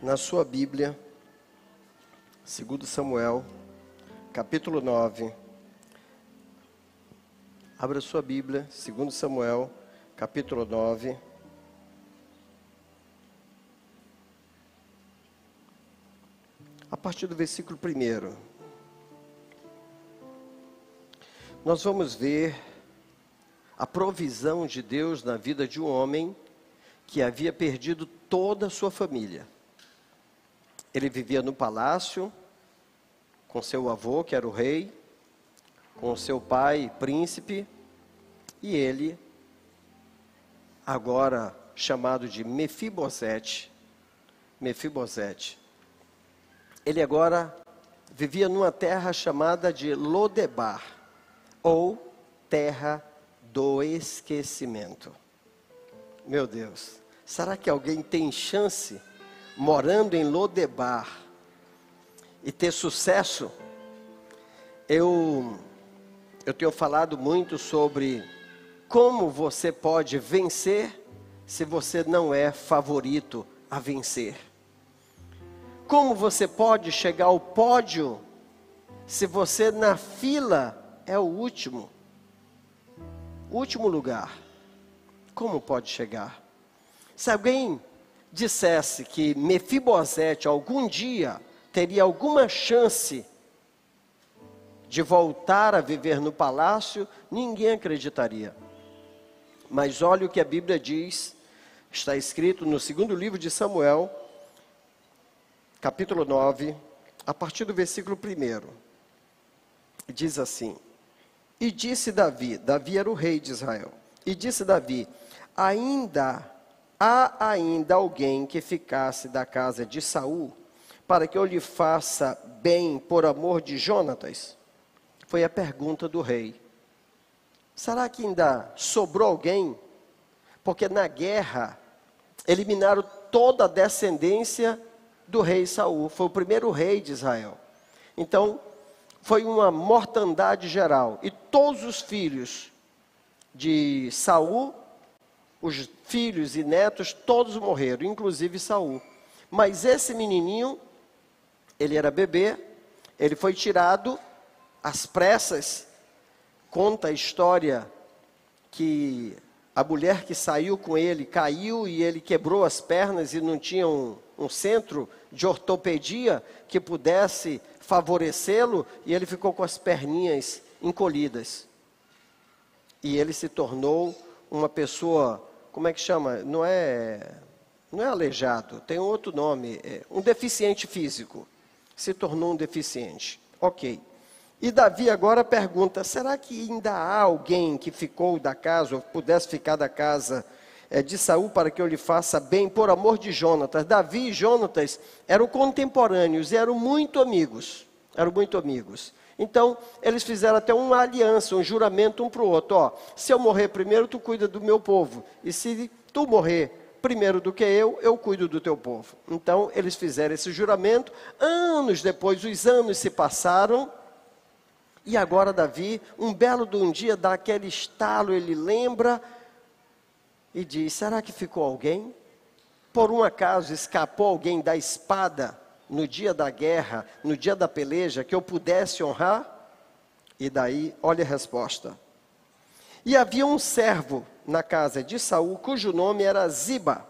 na sua Bíblia, segundo Samuel, capítulo 9. Abra sua Bíblia, segundo Samuel, capítulo 9. A partir do versículo 1. Nós vamos ver a provisão de Deus na vida de um homem que havia perdido toda a sua família. Ele vivia no palácio, com seu avô, que era o rei, com seu pai, príncipe, e ele, agora chamado de Mefibosete, Mefibosete, ele agora vivia numa terra chamada de Lodebar, ou terra do esquecimento. Meu Deus, será que alguém tem chance morando em Lodebar e ter sucesso? Eu eu tenho falado muito sobre como você pode vencer se você não é favorito a vencer. Como você pode chegar ao pódio se você na fila é o último? Último lugar como pode chegar? Se alguém dissesse que Mefibosete algum dia teria alguma chance de voltar a viver no palácio, ninguém acreditaria. Mas olha o que a Bíblia diz, está escrito no segundo livro de Samuel, capítulo 9, a partir do versículo 1. Diz assim: E disse Davi, Davi era o rei de Israel, e disse Davi: ainda há ainda alguém que ficasse da casa de Saul para que eu lhe faça bem por amor de Jonatas? Foi a pergunta do rei. Será que ainda sobrou alguém? Porque na guerra eliminaram toda a descendência do rei Saul. Foi o primeiro rei de Israel. Então, foi uma mortandade geral. E todos os filhos de Saul os filhos e netos todos morreram, inclusive Saul. Mas esse menininho, ele era bebê, ele foi tirado às pressas. Conta a história que a mulher que saiu com ele caiu e ele quebrou as pernas e não tinha um, um centro de ortopedia que pudesse favorecê-lo e ele ficou com as perninhas encolhidas. E ele se tornou uma pessoa como é que chama? Não é, não é aleijado, tem outro nome, é um deficiente físico. Se tornou um deficiente. Ok. E Davi agora pergunta: será que ainda há alguém que ficou da casa, ou pudesse ficar da casa é, de Saul para que eu lhe faça bem, por amor de Jonatas? Davi e Jonatas eram contemporâneos e eram muito amigos. Eram muito amigos. Então, eles fizeram até uma aliança, um juramento um para o outro. Ó, se eu morrer primeiro, tu cuida do meu povo. E se tu morrer primeiro do que eu, eu cuido do teu povo. Então, eles fizeram esse juramento. Anos depois, os anos se passaram. E agora Davi, um belo de um dia, dá aquele estalo, ele lembra e diz: será que ficou alguém? Por um acaso escapou alguém da espada no dia da guerra, no dia da peleja, que eu pudesse honrar? E daí, olha a resposta. E havia um servo na casa de Saul, cujo nome era Ziba.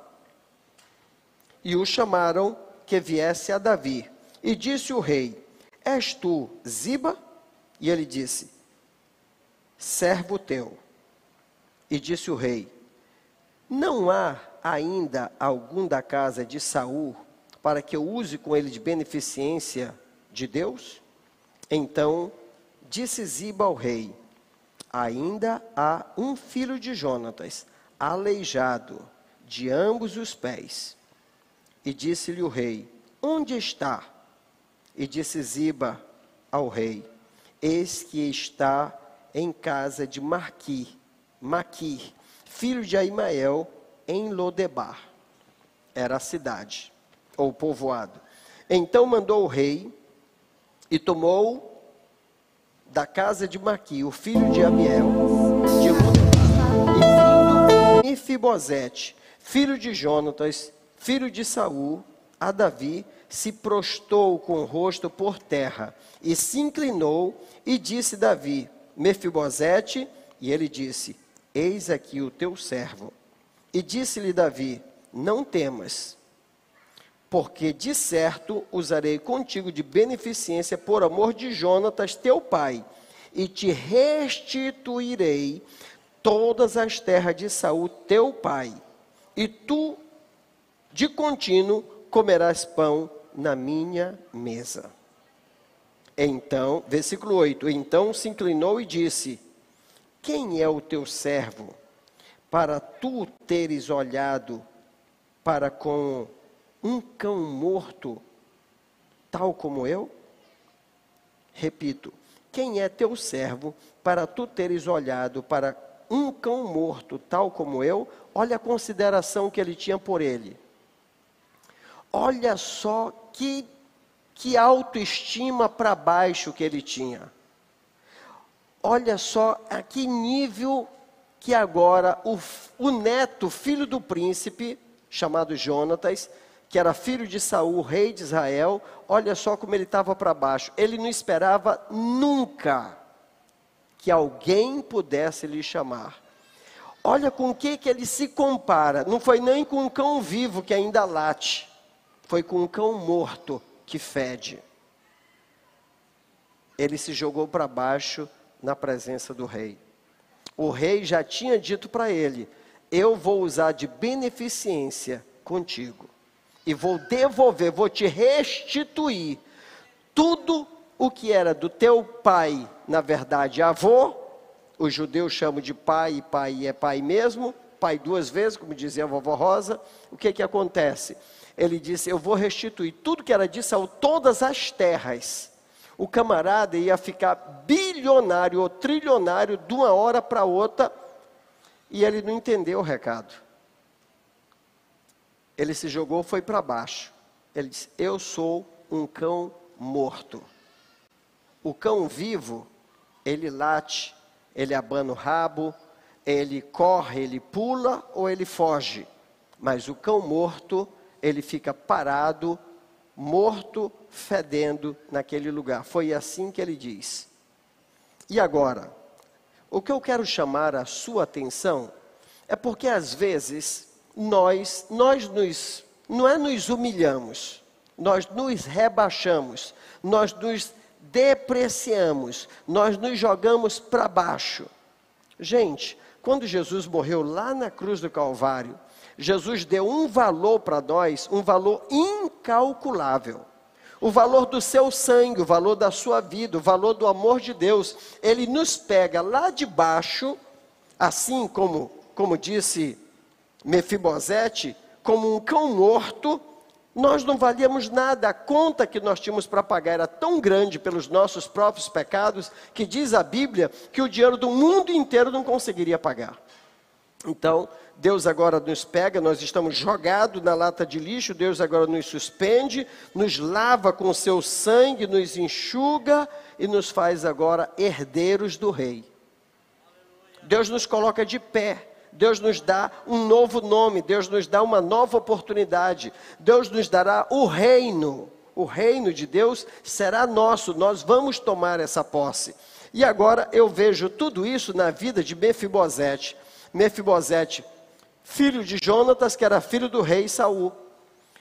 E o chamaram que viesse a Davi. E disse o rei: És tu Ziba? E ele disse: Servo teu. E disse o rei: Não há ainda algum da casa de Saul para que eu use com ele de beneficência de Deus? Então disse Ziba ao rei: Ainda há um filho de Jonatas, aleijado de ambos os pés. E disse-lhe o rei: Onde está? E disse Ziba ao rei: Eis que está em casa de Marqui, Maquir, filho de Aimael, em Lodebar. Era a cidade ou povoado. Então mandou o rei e tomou da casa de Maqui, o filho de Amiel, de e vindo Mefibosete, filho de Jonatas, filho de Saul, a Davi, se prostou com o rosto por terra e se inclinou e disse Davi: Mefibosete, e ele disse: Eis aqui o teu servo. E disse-lhe Davi: Não temas, porque de certo usarei contigo de beneficência por amor de Jonatas, teu pai, e te restituirei todas as terras de Saul, teu pai, e tu de contínuo comerás pão na minha mesa. Então, versículo 8: Então se inclinou e disse: Quem é o teu servo, para tu teres olhado para com um cão morto, tal como eu? Repito, quem é teu servo, para tu teres olhado para um cão morto, tal como eu? Olha a consideração que ele tinha por ele. Olha só que, que autoestima para baixo que ele tinha. Olha só a que nível que agora o, o neto, filho do príncipe, chamado Jonatas, que era filho de Saul, rei de Israel, olha só como ele estava para baixo. Ele não esperava nunca que alguém pudesse lhe chamar. Olha com o que, que ele se compara. Não foi nem com um cão vivo que ainda late, foi com um cão morto que fede. Ele se jogou para baixo na presença do rei. O rei já tinha dito para ele: Eu vou usar de beneficência contigo e vou devolver, vou te restituir tudo o que era do teu pai, na verdade, avô, os judeus chamam de pai, e pai é pai mesmo, pai duas vezes, como dizia a vovó Rosa, o que que acontece? Ele disse, eu vou restituir tudo que era de Saul, todas as terras. O camarada ia ficar bilionário ou trilionário de uma hora para outra, e ele não entendeu o recado ele se jogou, foi para baixo. Ele disse: Eu sou um cão morto. O cão vivo, ele late, ele abana o rabo, ele corre, ele pula ou ele foge. Mas o cão morto, ele fica parado, morto, fedendo naquele lugar. Foi assim que ele diz. E agora, o que eu quero chamar a sua atenção é porque às vezes nós, nós nos, não é nos humilhamos, nós nos rebaixamos, nós nos depreciamos, nós nos jogamos para baixo. Gente, quando Jesus morreu lá na cruz do Calvário, Jesus deu um valor para nós, um valor incalculável. O valor do seu sangue, o valor da sua vida, o valor do amor de Deus. Ele nos pega lá de baixo, assim como, como disse Mefibosete como um cão morto, nós não valíamos nada. A conta que nós tínhamos para pagar era tão grande pelos nossos próprios pecados, que diz a Bíblia que o dinheiro do mundo inteiro não conseguiria pagar. Então, Deus agora nos pega, nós estamos jogados na lata de lixo, Deus agora nos suspende, nos lava com o seu sangue, nos enxuga e nos faz agora herdeiros do Rei. Deus nos coloca de pé Deus nos dá um novo nome, Deus nos dá uma nova oportunidade, Deus nos dará o reino. O reino de Deus será nosso, nós vamos tomar essa posse. E agora eu vejo tudo isso na vida de Mefibosete. Mefibosete, filho de Jonatas, que era filho do rei Saul.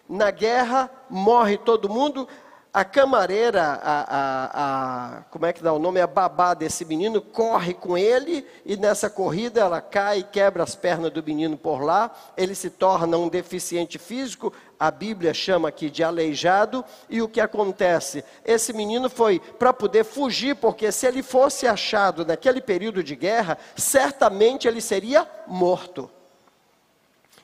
Na guerra morre todo mundo, a camareira, a, a, a, como é que dá o nome? A babá desse menino corre com ele e nessa corrida ela cai e quebra as pernas do menino por lá. Ele se torna um deficiente físico, a Bíblia chama aqui de aleijado. E o que acontece? Esse menino foi para poder fugir, porque se ele fosse achado naquele período de guerra, certamente ele seria morto.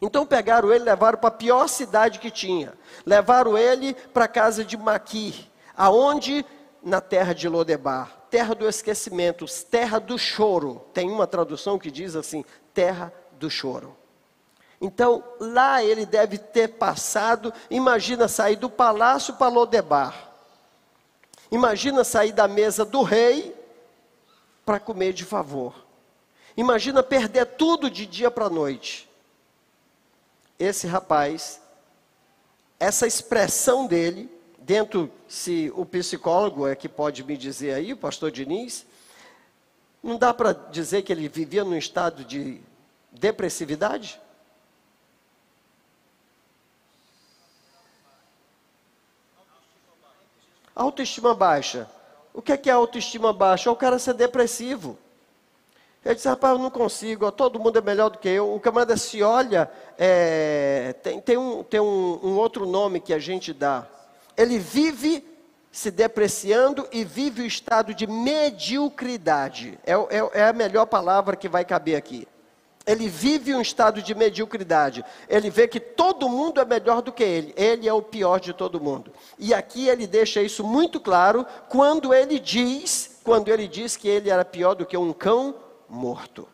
Então pegaram ele e levaram para a pior cidade que tinha. Levaram ele para a casa de Maqui, aonde? Na terra de Lodebar, terra do esquecimento, terra do choro. Tem uma tradução que diz assim: terra do choro. Então, lá ele deve ter passado, imagina sair do palácio para Lodebar. Imagina sair da mesa do rei para comer de favor. Imagina perder tudo de dia para noite esse rapaz essa expressão dele, dentro, se o psicólogo é que pode me dizer aí, o pastor Diniz, não dá para dizer que ele vivia num estado de depressividade? Autoestima baixa. O que é, que é autoestima baixa? É o cara ser depressivo. Ele disse, rapaz, eu não consigo, todo mundo é melhor do que eu. O camarada se olha, é, tem, tem, um, tem um, um outro nome que a gente dá. Ele vive se depreciando e vive o estado de mediocridade. É, é, é, a melhor palavra que vai caber aqui. Ele vive um estado de mediocridade. Ele vê que todo mundo é melhor do que ele. Ele é o pior de todo mundo. E aqui ele deixa isso muito claro quando ele diz, quando ele diz que ele era pior do que um cão morto.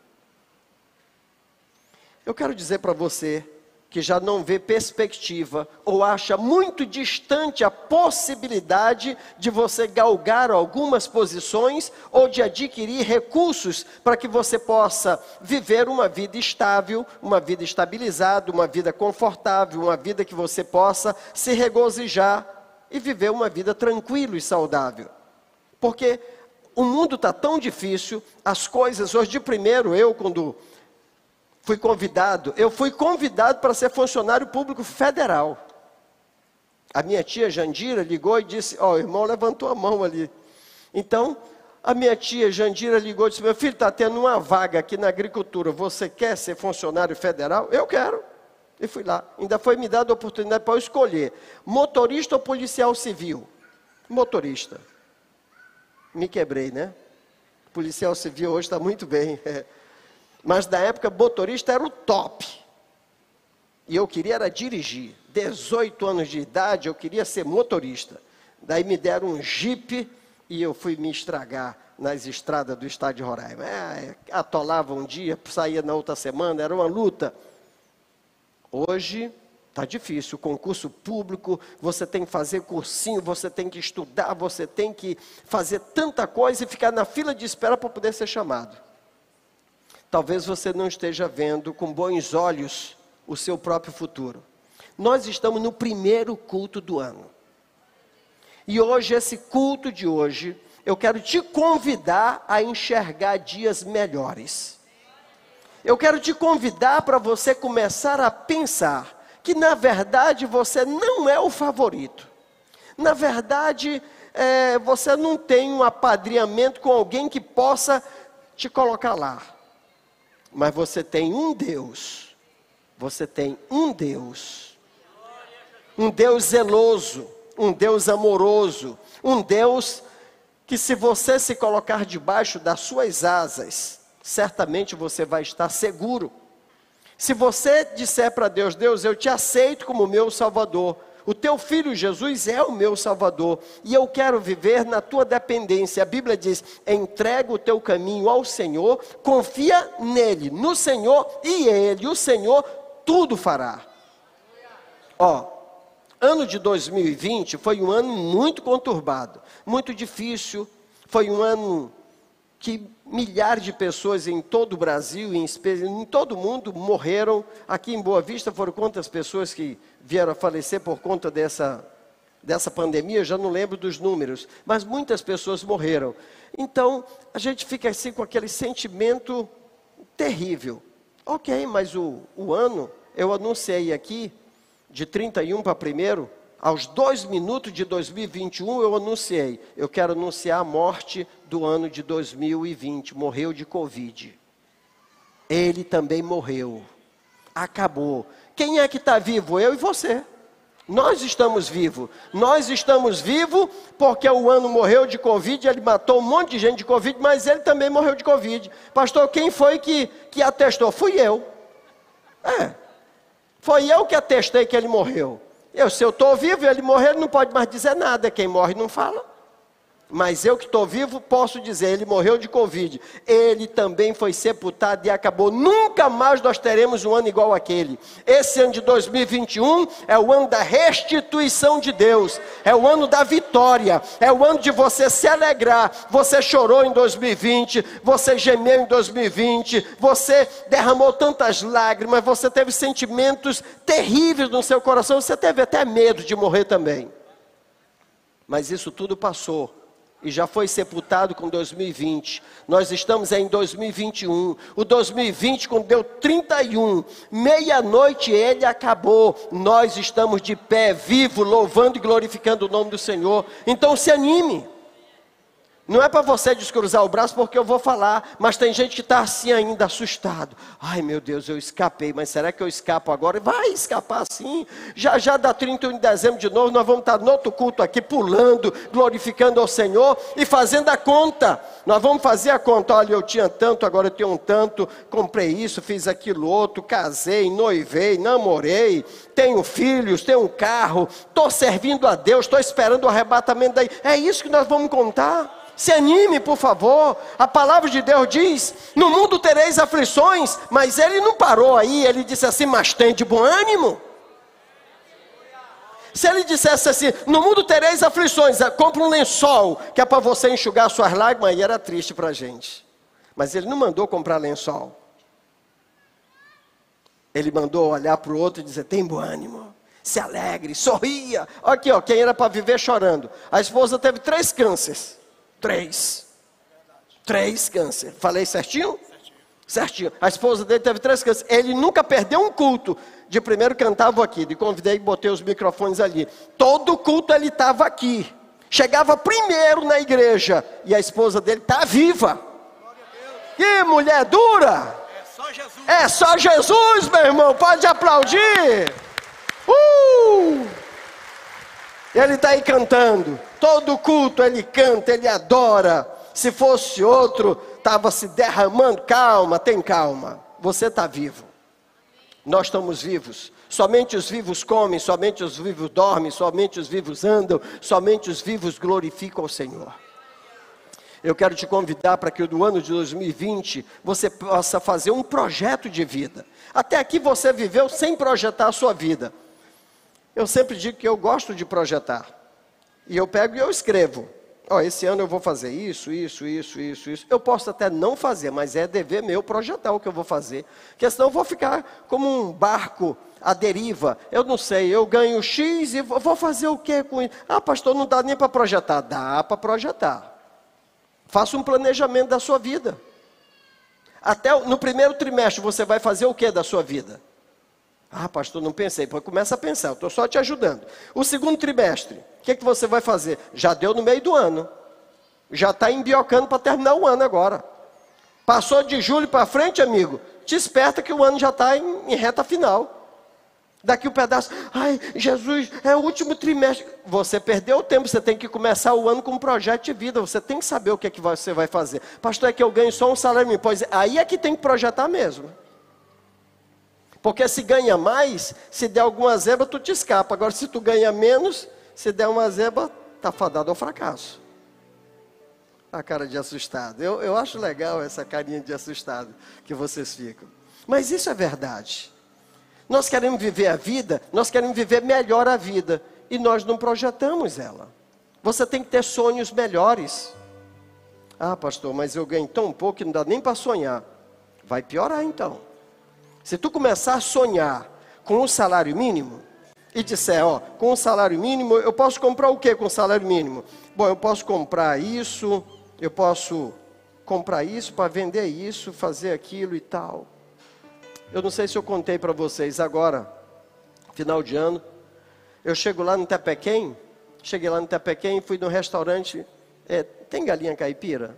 Eu quero dizer para você que já não vê perspectiva ou acha muito distante a possibilidade de você galgar algumas posições ou de adquirir recursos para que você possa viver uma vida estável, uma vida estabilizada, uma vida confortável, uma vida que você possa se regozijar e viver uma vida tranquila e saudável. Porque o mundo está tão difícil, as coisas hoje, de primeiro, eu, quando fui convidado, eu fui convidado para ser funcionário público federal. A minha tia Jandira ligou e disse: Ó, oh, o irmão levantou a mão ali. Então, a minha tia Jandira ligou e disse: Meu filho, está tendo uma vaga aqui na agricultura. Você quer ser funcionário federal? Eu quero. E fui lá. Ainda foi me dada a oportunidade para eu escolher: motorista ou policial civil? Motorista. Me quebrei, né? policial civil hoje está muito bem. Mas na época, motorista era o top. E eu queria era dirigir. 18 anos de idade, eu queria ser motorista. Daí me deram um jipe e eu fui me estragar nas estradas do estado de Roraima. É, atolava um dia, saía na outra semana, era uma luta. Hoje está difícil, concurso público, você tem que fazer cursinho, você tem que estudar, você tem que fazer tanta coisa e ficar na fila de espera para poder ser chamado talvez você não esteja vendo com bons olhos o seu próprio futuro. Nós estamos no primeiro culto do ano. E hoje, esse culto de hoje, eu quero te convidar a enxergar dias melhores. Eu quero te convidar para você começar a pensar que, na verdade, você não é o favorito. Na verdade, é, você não tem um apadrinhamento com alguém que possa te colocar lá. Mas você tem um Deus. Você tem um Deus. Um Deus zeloso, um Deus amoroso, um Deus que se você se colocar debaixo das suas asas, certamente você vai estar seguro. Se você disser para Deus, Deus, eu te aceito como meu Salvador, o teu filho Jesus é o meu Salvador e eu quero viver na tua dependência. A Bíblia diz: entrega o teu caminho ao Senhor, confia nele, no Senhor e ele, o Senhor, tudo fará. Ó, ano de 2020 foi um ano muito conturbado, muito difícil, foi um ano que milhares de pessoas em todo o Brasil, em, em todo o mundo, morreram. Aqui em Boa Vista foram quantas pessoas que vieram a falecer por conta dessa, dessa pandemia? Eu já não lembro dos números, mas muitas pessoas morreram. Então, a gente fica assim com aquele sentimento terrível. Ok, mas o, o ano, eu anunciei aqui, de 31 para 1 aos dois minutos de 2021, eu anunciei, eu quero anunciar a morte do ano de 2020, morreu de Covid. Ele também morreu. Acabou. Quem é que está vivo? Eu e você. Nós estamos vivos. Nós estamos vivos porque o ano morreu de Covid, ele matou um monte de gente de Covid, mas ele também morreu de Covid. Pastor, quem foi que, que atestou? Fui eu. É. Foi eu que atestei que ele morreu. Eu, se eu estou vivo e ele morrer, ele não pode mais dizer nada. Quem morre não fala. Mas eu que estou vivo posso dizer, ele morreu de Covid. Ele também foi sepultado e acabou. Nunca mais nós teremos um ano igual aquele. Esse ano de 2021 é o ano da restituição de Deus. É o ano da vitória. É o ano de você se alegrar. Você chorou em 2020. Você gemeu em 2020. Você derramou tantas lágrimas. Você teve sentimentos terríveis no seu coração. Você teve até medo de morrer também. Mas isso tudo passou e já foi sepultado com 2020. Nós estamos em 2021. O 2020, quando deu 31, meia-noite ele acabou. Nós estamos de pé, vivo, louvando e glorificando o nome do Senhor. Então se anime. Não é para você descruzar o braço porque eu vou falar, mas tem gente que está assim ainda assustado. Ai meu Deus, eu escapei, mas será que eu escapo agora? Vai escapar sim. Já já dá 31 de dezembro de novo, nós vamos estar no outro culto aqui, pulando, glorificando ao Senhor e fazendo a conta. Nós vamos fazer a conta. Olha, eu tinha tanto, agora eu tenho um tanto, comprei isso, fiz aquilo outro, casei, noivei, namorei, tenho filhos, tenho um carro, estou servindo a Deus, estou esperando o arrebatamento daí. É isso que nós vamos contar. Se anime, por favor. A palavra de Deus diz: No mundo tereis aflições, mas ele não parou aí, ele disse assim: Mas tem de bom ânimo. Se ele dissesse assim: No mundo tereis aflições, ah, compra um lençol, que é para você enxugar suas lágrimas, aí era triste para a gente. Mas ele não mandou comprar lençol. Ele mandou olhar para o outro e dizer: Tem bom ânimo se alegre, sorria. Aqui, ó, quem era para viver chorando. A esposa teve três cânceres. Três. Três câncer. Falei certinho? Certinho. A esposa dele teve três cânceres. Ele nunca perdeu um culto. De primeiro cantava aqui. De convidei e botei os microfones ali. Todo culto ele estava aqui. Chegava primeiro na igreja. E a esposa dele está viva. Que mulher dura! É só Jesus. É só Jesus, meu irmão. Pode aplaudir. Uh! Ele está aí cantando. Todo culto ele canta, ele adora. Se fosse outro, estava se derramando. Calma, tem calma. Você está vivo. Nós estamos vivos. Somente os vivos comem, somente os vivos dormem, somente os vivos andam, somente os vivos glorificam o Senhor. Eu quero te convidar para que no ano de 2020 você possa fazer um projeto de vida. Até aqui você viveu sem projetar a sua vida. Eu sempre digo que eu gosto de projetar. E eu pego e eu escrevo. Ó, oh, esse ano eu vou fazer isso, isso, isso, isso, isso. Eu posso até não fazer, mas é dever meu projetar o que eu vou fazer. Porque senão eu vou ficar como um barco à deriva. Eu não sei, eu ganho X e vou fazer o que com isso? Ah, pastor, não dá nem para projetar. Dá para projetar. Faça um planejamento da sua vida. Até no primeiro trimestre você vai fazer o que da sua vida? Ah, pastor, não pensei. Pois começa a pensar, eu estou só te ajudando. O segundo trimestre, o que, que você vai fazer? Já deu no meio do ano. Já está embiocando para terminar o ano agora. Passou de julho para frente, amigo. Te esperta que o ano já está em, em reta final. Daqui o um pedaço, ai, Jesus, é o último trimestre. Você perdeu o tempo, você tem que começar o ano com um projeto de vida. Você tem que saber o que, é que você vai fazer. Pastor, é que eu ganho só um salário mínimo. Pois aí é que tem que projetar mesmo. Porque se ganha mais, se der alguma zebra, tu te escapa. Agora, se tu ganha menos, se der uma zebra, está fadado ao fracasso. A cara de assustado. Eu, eu acho legal essa carinha de assustado que vocês ficam. Mas isso é verdade. Nós queremos viver a vida, nós queremos viver melhor a vida. E nós não projetamos ela. Você tem que ter sonhos melhores. Ah, pastor, mas eu ganho tão pouco que não dá nem para sonhar. Vai piorar então. Se tu começar a sonhar com um salário mínimo e disser, ó, com o salário mínimo eu posso comprar o que com o salário mínimo? Bom, eu posso comprar isso, eu posso comprar isso para vender isso, fazer aquilo e tal. Eu não sei se eu contei para vocês agora, final de ano, eu chego lá no Tepequém, cheguei lá no Tepequém fui no restaurante, é, tem galinha caipira?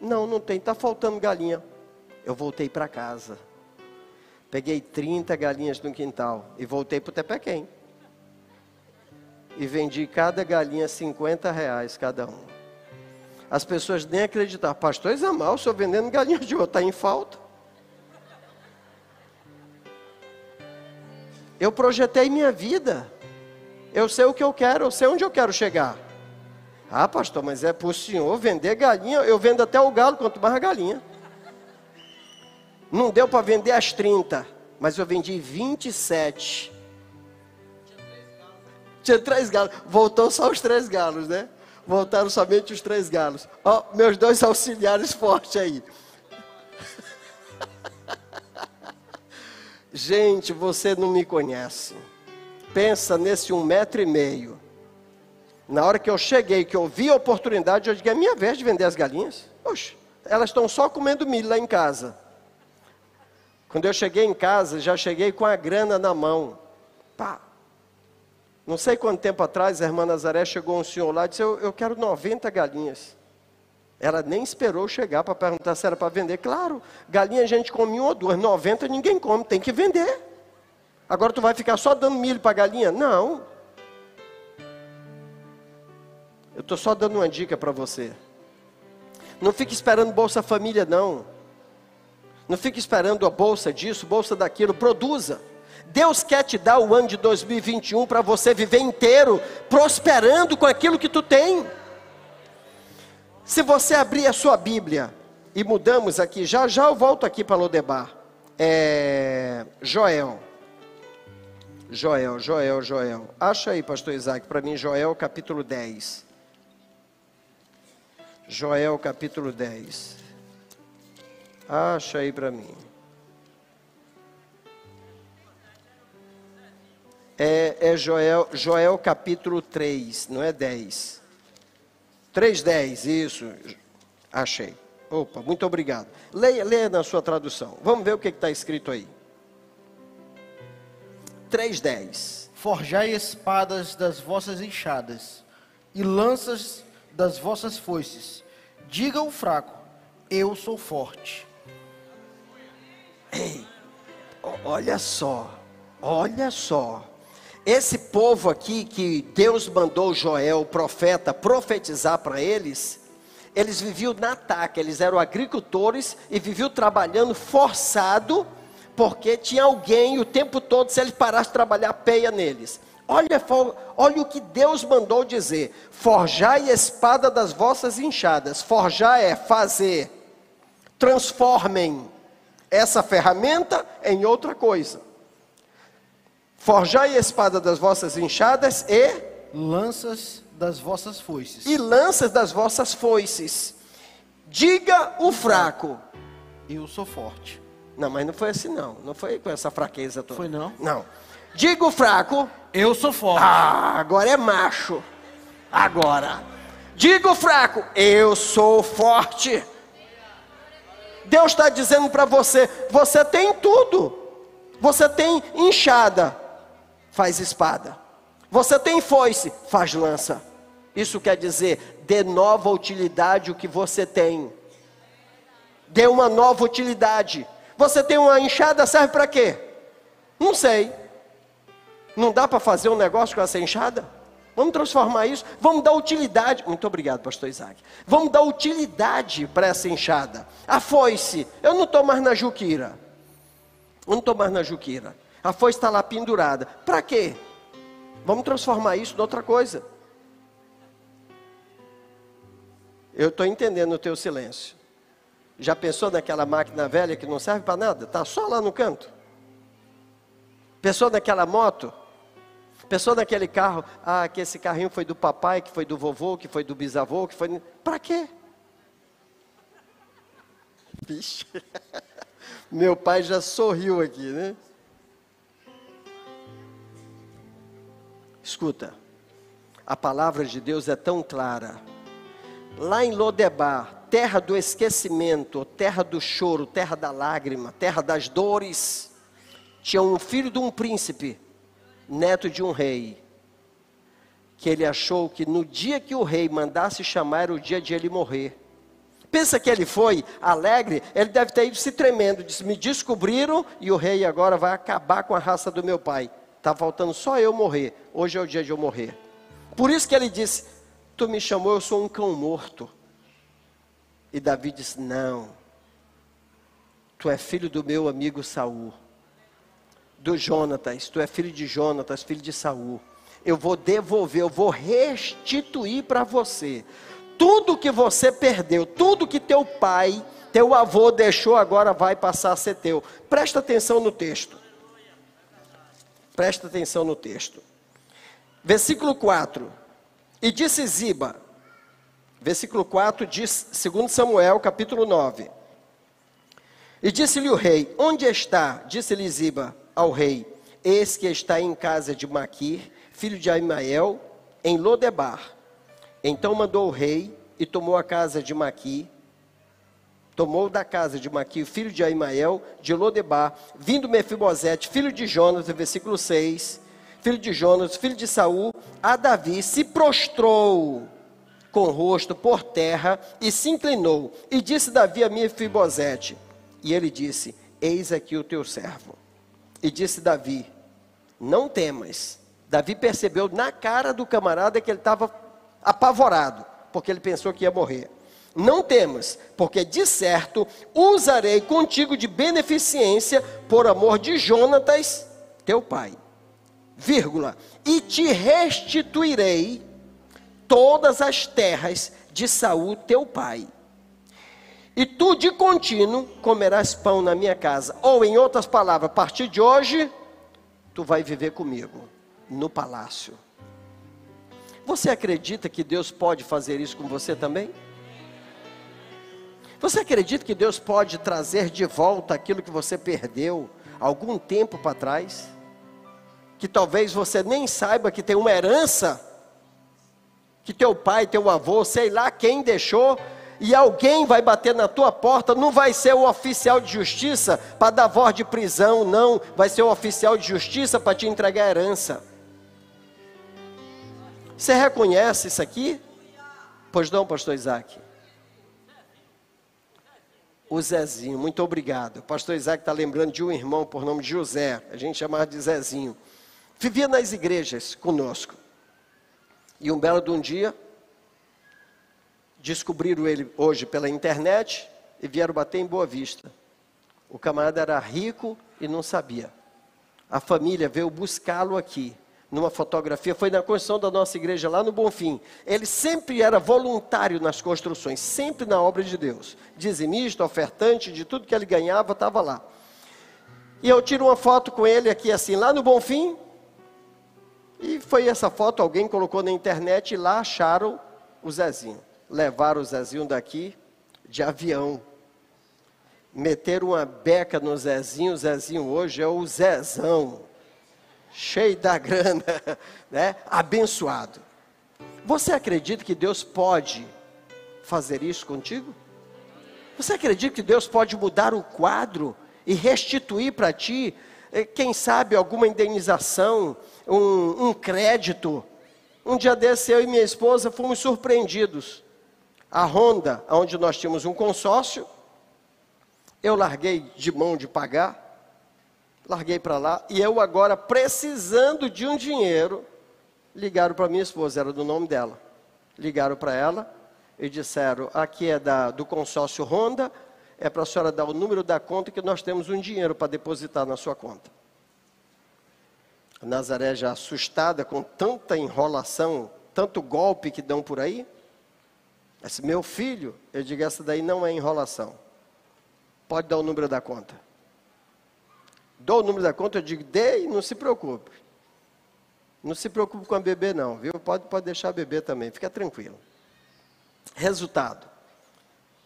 Não, não tem, está faltando galinha. Eu voltei para casa. Peguei 30 galinhas no quintal e voltei para o Tepequém. E vendi cada galinha 50 reais cada um. As pessoas nem acreditaram. Pastor Isamal, o senhor vendendo galinha de outro, está em falta. Eu projetei minha vida. Eu sei o que eu quero, eu sei onde eu quero chegar. Ah, pastor, mas é para o senhor vender galinha. Eu vendo até o galo, quanto mais a galinha. Não deu para vender as 30, mas eu vendi 27. Tinha três galos. Voltou só os três galos, né? Voltaram somente os três galos. Ó, oh, meus dois auxiliares fortes aí. Gente, você não me conhece. Pensa nesse um metro e meio. Na hora que eu cheguei, que eu vi a oportunidade, eu digo, é minha vez de vender as galinhas. Oxe, elas estão só comendo milho lá em casa. Quando eu cheguei em casa, já cheguei com a grana na mão. Pá. Não sei quanto tempo atrás, a irmã Nazaré chegou um senhor lá e disse, eu, eu quero 90 galinhas. Ela nem esperou chegar para perguntar se era para vender. Claro, galinha a gente come uma ou duas, 90 ninguém come, tem que vender. Agora tu vai ficar só dando milho para galinha? Não. Eu estou só dando uma dica para você. Não fique esperando Bolsa Família, não. Não fique esperando a bolsa disso, bolsa daquilo. Produza. Deus quer te dar o ano de 2021 para você viver inteiro, prosperando com aquilo que tu tem. Se você abrir a sua Bíblia, e mudamos aqui, já já eu volto aqui para Lodebar. É, Joel. Joel, Joel, Joel. Acha aí, pastor Isaac, para mim, Joel capítulo 10. Joel capítulo 10. Acha aí para mim. É, é, Joel, Joel capítulo 3, não é 10. 3,10, isso. Achei. Opa, muito obrigado. Leia, leia na sua tradução. Vamos ver o que está escrito aí. 3,10. Forjai espadas das vossas enxadas e lanças das vossas foices. Diga o fraco: Eu sou forte. Olha só, olha só. Esse povo aqui que Deus mandou Joel, o profeta, profetizar para eles, eles viviam na ataque, eles eram agricultores e viviam trabalhando forçado, porque tinha alguém o tempo todo, se eles parassem de trabalhar, peia neles. Olha, olha o que Deus mandou dizer: forjai espada das vossas enxadas. Forjar é fazer, transformem essa ferramenta em outra coisa. Forjai a espada das vossas enxadas e lanças das vossas foices. E lanças das vossas foices. Diga o fraco: Eu sou forte. Não, mas não foi assim não. Não foi com essa fraqueza toda. Foi não? Não. Diga o fraco: Eu sou forte. Ah, agora é macho. Agora. Diga o fraco: Eu sou forte. Deus está dizendo para você: você tem tudo. Você tem enxada, faz espada. Você tem foice, faz lança. Isso quer dizer, dê nova utilidade o que você tem. Dê uma nova utilidade. Você tem uma enxada, serve para quê? Não sei. Não dá para fazer um negócio com essa enxada? Vamos transformar isso, vamos dar utilidade. Muito obrigado, pastor Isaac. Vamos dar utilidade para essa enxada. A foice, eu não estou mais na juquira. Eu não estou mais na juquira. A foice está lá pendurada. Para quê? Vamos transformar isso em outra coisa. Eu estou entendendo o teu silêncio. Já pensou naquela máquina velha que não serve para nada? Está só lá no canto. Pensou naquela moto? Pensou naquele carro? Ah, que esse carrinho foi do papai, que foi do vovô, que foi do bisavô, que foi. Para quê? Vixe. Meu pai já sorriu aqui, né? Escuta, a palavra de Deus é tão clara. Lá em Lodebar, terra do esquecimento, terra do choro, terra da lágrima, terra das dores, tinha um filho de um príncipe, neto de um rei, que ele achou que no dia que o rei mandasse chamar era o dia de ele morrer. Pensa que ele foi alegre, ele deve ter ido se tremendo, disse: Me descobriram e o rei agora vai acabar com a raça do meu pai. Está faltando só eu morrer. Hoje é o dia de eu morrer. Por isso que ele disse: Tu me chamou, eu sou um cão morto. E Davi disse: Não. Tu é filho do meu amigo Saul. Do Jonatas. Tu é filho de Jonatas, filho de Saul. eu vou devolver, eu vou restituir para você. Tudo que você perdeu, tudo que teu pai, teu avô deixou, agora vai passar a ser teu. Presta atenção no texto. Presta atenção no texto. Versículo 4. E disse Ziba, versículo 4 diz, 2 Samuel, capítulo 9. E disse-lhe o rei: Onde está? Disse-lhe Ziba ao rei: Eis que está em casa de Maquir, filho de Aimael, em Lodebar. Então mandou o rei e tomou a casa de Maquir, tomou da casa de Maquir, filho de Aimael, de Lodebar, vindo Mefibosete, filho de Jonas, versículo 6, filho de Jonas, filho de Saul, a Davi, se prostrou com o rosto por terra e se inclinou, e disse Davi a Mefibosete, e ele disse: Eis aqui o teu servo. E disse Davi: Não temas. Davi percebeu na cara do camarada que ele estava apavorado, porque ele pensou que ia morrer. Não temas, porque de certo usarei contigo de beneficência por amor de Jonatas, teu pai. Vírgula, e te restituirei todas as terras de Saul, teu pai. E tu de contínuo comerás pão na minha casa. Ou em outras palavras, a partir de hoje, tu vai viver comigo no palácio. Você acredita que Deus pode fazer isso com você também? Você acredita que Deus pode trazer de volta aquilo que você perdeu algum tempo para trás? Que talvez você nem saiba que tem uma herança que teu pai, teu avô, sei lá quem deixou, e alguém vai bater na tua porta, não vai ser o oficial de justiça para dar voz de prisão, não, vai ser o oficial de justiça para te entregar a herança. Você reconhece isso aqui? Pois não, pastor Isaac? O Zezinho, muito obrigado. O pastor Isaac está lembrando de um irmão por nome de José, a gente chamava de Zezinho. Vivia nas igrejas conosco. E um belo de um dia, descobriram ele hoje pela internet e vieram bater em Boa Vista. O camarada era rico e não sabia. A família veio buscá-lo aqui, numa fotografia, foi na construção da nossa igreja lá no Bonfim. Ele sempre era voluntário nas construções, sempre na obra de Deus. Dizimista, ofertante, de tudo que ele ganhava, estava lá. E eu tiro uma foto com ele aqui assim, lá no Bonfim. E foi essa foto, alguém colocou na internet e lá acharam o Zezinho levaram o Zezinho daqui de avião. Meteram uma beca no Zezinho, o Zezinho hoje é o Zezão, cheio da grana, né? abençoado. Você acredita que Deus pode fazer isso contigo? Você acredita que Deus pode mudar o quadro e restituir para ti, eh, quem sabe, alguma indenização, um, um crédito? Um dia desse, eu e minha esposa fomos surpreendidos a Honda, onde nós tínhamos um consórcio, eu larguei de mão de pagar, larguei para lá, e eu agora precisando de um dinheiro, ligaram para minha esposa, era do nome dela. Ligaram para ela e disseram: aqui é da, do consórcio Honda, é para a senhora dar o número da conta que nós temos um dinheiro para depositar na sua conta. A Nazaré já assustada com tanta enrolação, tanto golpe que dão por aí, esse meu filho, eu digo, essa daí não é enrolação. Pode dar o número da conta. Dou o número da conta, eu digo, e não se preocupe. Não se preocupe com a bebê não, viu? Pode, pode deixar a bebê também, fica tranquilo. Resultado.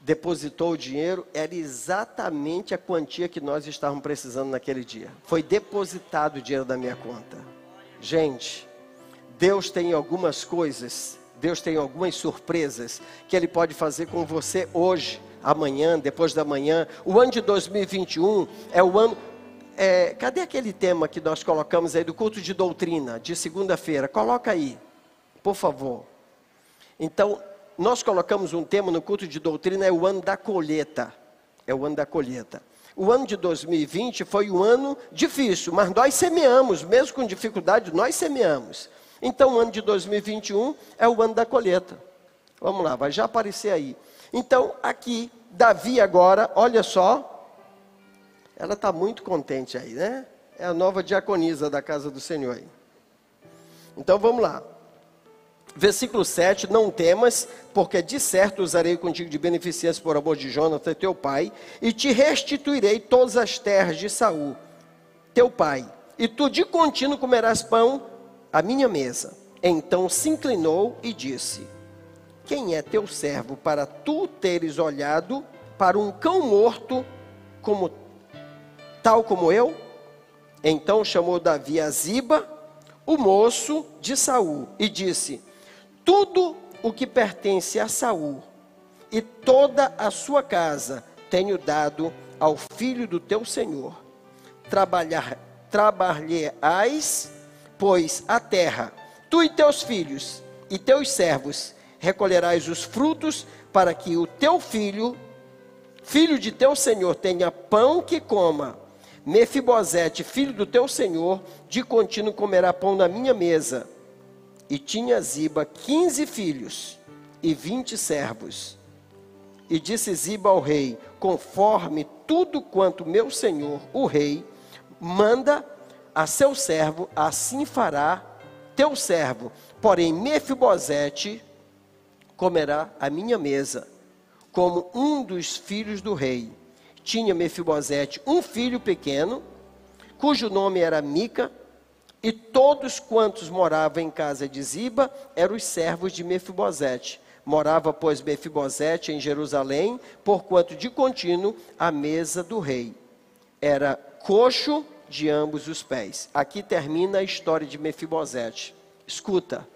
Depositou o dinheiro, era exatamente a quantia que nós estávamos precisando naquele dia. Foi depositado o dinheiro da minha conta. Gente, Deus tem algumas coisas Deus tem algumas surpresas que Ele pode fazer com você hoje, amanhã, depois da manhã. O ano de 2021 é o ano. É, cadê aquele tema que nós colocamos aí do culto de doutrina, de segunda-feira? Coloca aí, por favor. Então, nós colocamos um tema no culto de doutrina, é o ano da colheita. É o ano da colheita. O ano de 2020 foi um ano difícil, mas nós semeamos, mesmo com dificuldade, nós semeamos. Então, o ano de 2021 é o ano da colheita. Vamos lá, vai já aparecer aí. Então, aqui, Davi agora, olha só. Ela está muito contente aí, né? É a nova diaconisa da casa do Senhor aí. Então vamos lá. Versículo 7, não temas, porque de certo usarei contigo de beneficência por amor de Jonathan, teu pai, e te restituirei todas as terras de Saul, teu pai, e tu de contínuo comerás pão à minha mesa. Então se inclinou e disse: Quem é teu servo para tu teres olhado para um cão morto como tal como eu? Então chamou Davi a Ziba, o moço de Saul, e disse: tudo o que pertence a Saul e toda a sua casa tenho dado ao filho do teu senhor. Trabalhar, trabalhais, pois, a terra, tu e teus filhos e teus servos, recolherás os frutos para que o teu filho, filho de teu senhor, tenha pão que coma. Mefibosete, filho do teu senhor, de contínuo comerá pão na minha mesa e tinha Ziba quinze filhos e vinte servos. E disse Ziba ao rei: Conforme tudo quanto meu senhor, o rei, manda a seu servo, assim fará teu servo. Porém, Mefibosete comerá a minha mesa, como um dos filhos do rei. Tinha Mefibosete um filho pequeno, cujo nome era Mica, e todos quantos moravam em casa de Ziba eram os servos de Mefibosete. Morava, pois, Mefibosete em Jerusalém, porquanto de contínuo a mesa do rei. Era coxo de ambos os pés. Aqui termina a história de Mefibosete. Escuta.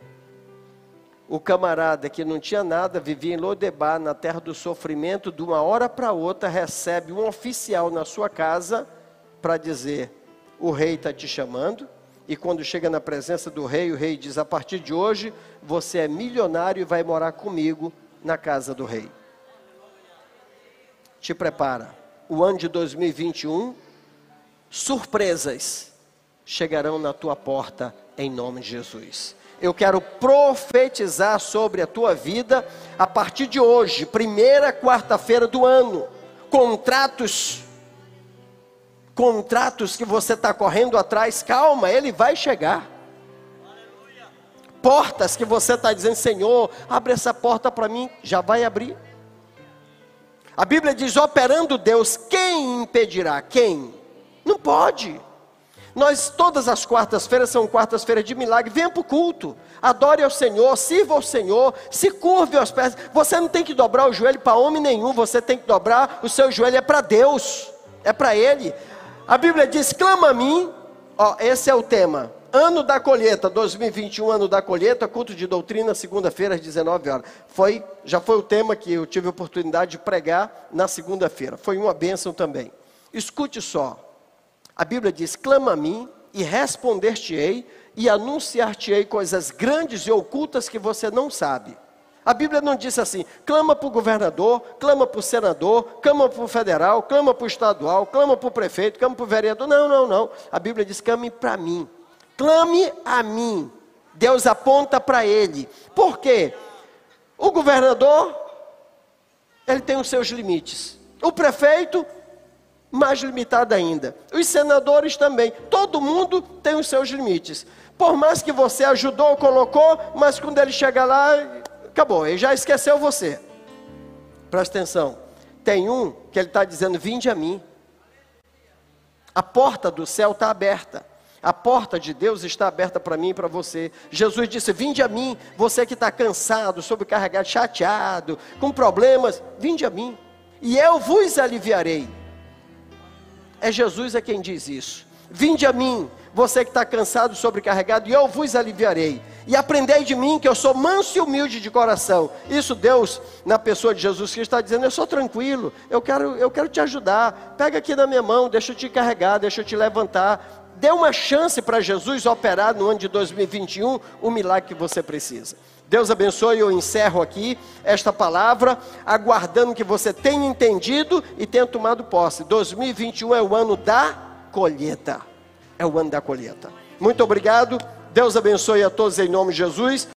O camarada que não tinha nada, vivia em Lodebar, na terra do sofrimento, de uma hora para outra recebe um oficial na sua casa para dizer: o rei está te chamando, e quando chega na presença do rei, o rei diz: A partir de hoje, você é milionário e vai morar comigo na casa do rei. Te prepara. O ano de 2021, surpresas chegarão na tua porta em nome de Jesus. Eu quero profetizar sobre a tua vida a partir de hoje, primeira quarta-feira do ano. Contratos contratos que você está correndo atrás, calma, ele vai chegar. Portas que você está dizendo, Senhor, abre essa porta para mim, já vai abrir. A Bíblia diz: operando Deus, quem impedirá? Quem? Não pode. Nós, todas as quartas-feiras, são quartas-feiras de milagre. Venha para o culto, adore ao Senhor, sirva ao Senhor, se curve aos pés. Você não tem que dobrar o joelho para homem nenhum, você tem que dobrar o seu joelho, é para Deus, é para Ele. A Bíblia diz: clama a mim. Ó, esse é o tema. Ano da colheita, 2021, ano da colheita, culto de doutrina, segunda-feira às 19 horas. Foi, já foi o tema que eu tive a oportunidade de pregar na segunda-feira. Foi uma bênção também. Escute só. A Bíblia diz: clama a mim e responder-te-ei e anunciar-te-ei coisas grandes e ocultas que você não sabe. A Bíblia não diz assim: clama para o governador, clama para o senador, clama para o federal, clama para o estadual, clama para o prefeito, clama para o vereador. Não, não, não. A Bíblia diz: clame para mim. Clame a mim. Deus aponta para ele. Por quê? O governador, ele tem os seus limites. O prefeito, mais limitado ainda. Os senadores também. Todo mundo tem os seus limites. Por mais que você ajudou, colocou, mas quando ele chega lá, acabou, ele já esqueceu você. Presta atenção. Tem um que ele está dizendo: Vinde a mim. A porta do céu está aberta. A porta de Deus está aberta para mim e para você. Jesus disse: Vinde a mim, você que está cansado, sobrecarregado, chateado, com problemas, vinde a mim, e eu vos aliviarei. É Jesus é quem diz isso. Vinde a mim, você que está cansado, sobrecarregado, e eu vos aliviarei. E aprendei de mim que eu sou manso e humilde de coração. Isso Deus, na pessoa de Jesus Cristo, está dizendo: eu sou tranquilo, eu quero, eu quero te ajudar. Pega aqui na minha mão, deixa eu te carregar, deixa eu te levantar. Dê uma chance para Jesus operar no ano de 2021 o milagre que você precisa. Deus abençoe, eu encerro aqui esta palavra, aguardando que você tenha entendido e tenha tomado posse. 2021 é o ano da colheita. É o ano da colheita. Muito obrigado. Deus abençoe a todos em nome de Jesus.